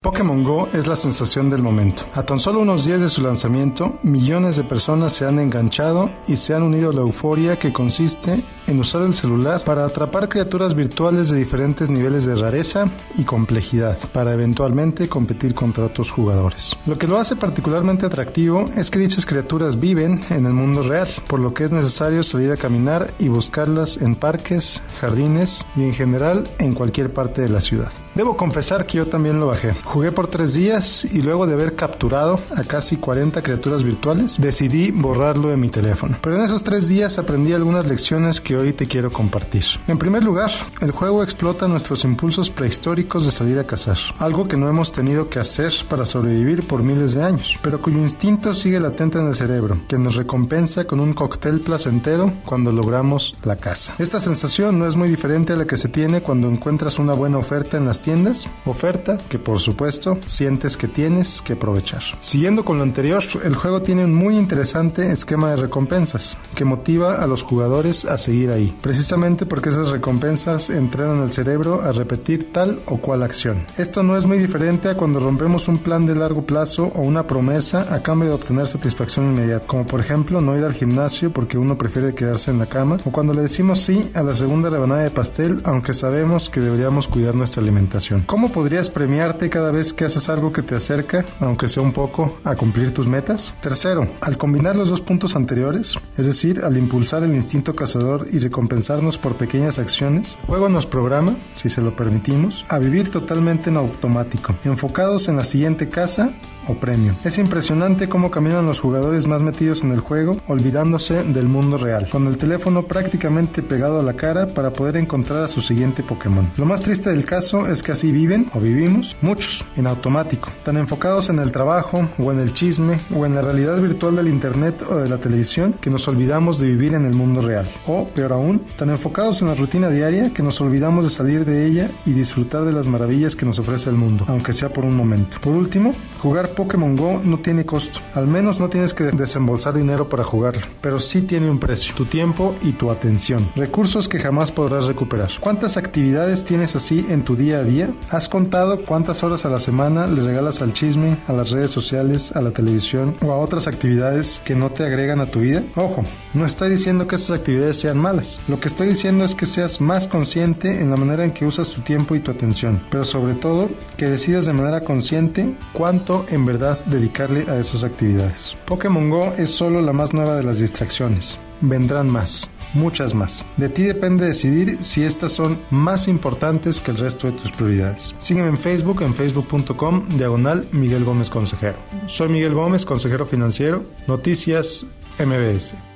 Pokémon Go es la sensación del momento. A tan solo unos días de su lanzamiento, millones de personas se han enganchado y se han unido a la euforia que consiste en usar el celular para atrapar criaturas virtuales de diferentes niveles de rareza y complejidad, para eventualmente competir contra otros jugadores. Lo que lo hace particularmente atractivo es que dichas criaturas viven en el mundo real, por lo que es necesario salir a caminar y buscarlas en parques, jardines y en general en cualquier parte de la ciudad. Debo confesar que yo también lo bajé. Jugué por tres días y luego de haber capturado a casi 40 criaturas virtuales, decidí borrarlo de mi teléfono. Pero en esos tres días aprendí algunas lecciones que hoy te quiero compartir. En primer lugar, el juego explota nuestros impulsos prehistóricos de salir a cazar, algo que no hemos tenido que hacer para sobrevivir por miles de años, pero cuyo instinto sigue latente en el cerebro, que nos recompensa con un cóctel placentero cuando logramos la caza. Esta sensación no es muy diferente a la que se tiene cuando encuentras una buena oferta en las tiendas, oferta que por supuesto sientes que tienes que aprovechar. Siguiendo con lo anterior, el juego tiene un muy interesante esquema de recompensas que motiva a los jugadores a seguir ahí, precisamente porque esas recompensas entrenan al cerebro a repetir tal o cual acción. Esto no es muy diferente a cuando rompemos un plan de largo plazo o una promesa a cambio de obtener satisfacción inmediata, como por ejemplo no ir al gimnasio porque uno prefiere quedarse en la cama, o cuando le decimos sí a la segunda rebanada de pastel aunque sabemos que deberíamos cuidar nuestra alimentación. ¿Cómo podrías premiarte cada vez que haces algo que te acerca, aunque sea un poco, a cumplir tus metas? Tercero, al combinar los dos puntos anteriores, es decir, al impulsar el instinto cazador y recompensarnos por pequeñas acciones, el juego nos programa, si se lo permitimos, a vivir totalmente en automático, enfocados en la siguiente caza premio. Es impresionante cómo caminan los jugadores más metidos en el juego, olvidándose del mundo real, con el teléfono prácticamente pegado a la cara para poder encontrar a su siguiente Pokémon. Lo más triste del caso es que así viven o vivimos muchos, en automático, tan enfocados en el trabajo o en el chisme o en la realidad virtual del Internet o de la televisión que nos olvidamos de vivir en el mundo real. O, peor aún, tan enfocados en la rutina diaria que nos olvidamos de salir de ella y disfrutar de las maravillas que nos ofrece el mundo, aunque sea por un momento. Por último, jugar Pokémon Go no tiene costo. Al menos no tienes que desembolsar dinero para jugarlo, pero sí tiene un precio, tu tiempo y tu atención. Recursos que jamás podrás recuperar. ¿Cuántas actividades tienes así en tu día a día? ¿Has contado cuántas horas a la semana le regalas al chisme, a las redes sociales, a la televisión o a otras actividades que no te agregan a tu vida? Ojo, no estoy diciendo que estas actividades sean malas. Lo que estoy diciendo es que seas más consciente en la manera en que usas tu tiempo y tu atención, pero sobre todo que decidas de manera consciente cuánto en verdad dedicarle a esas actividades. Pokémon Go es solo la más nueva de las distracciones. Vendrán más, muchas más. De ti depende decidir si estas son más importantes que el resto de tus prioridades. Sígueme en Facebook en facebook.com diagonal Miguel Gómez Consejero. Soy Miguel Gómez, consejero financiero. Noticias MBS.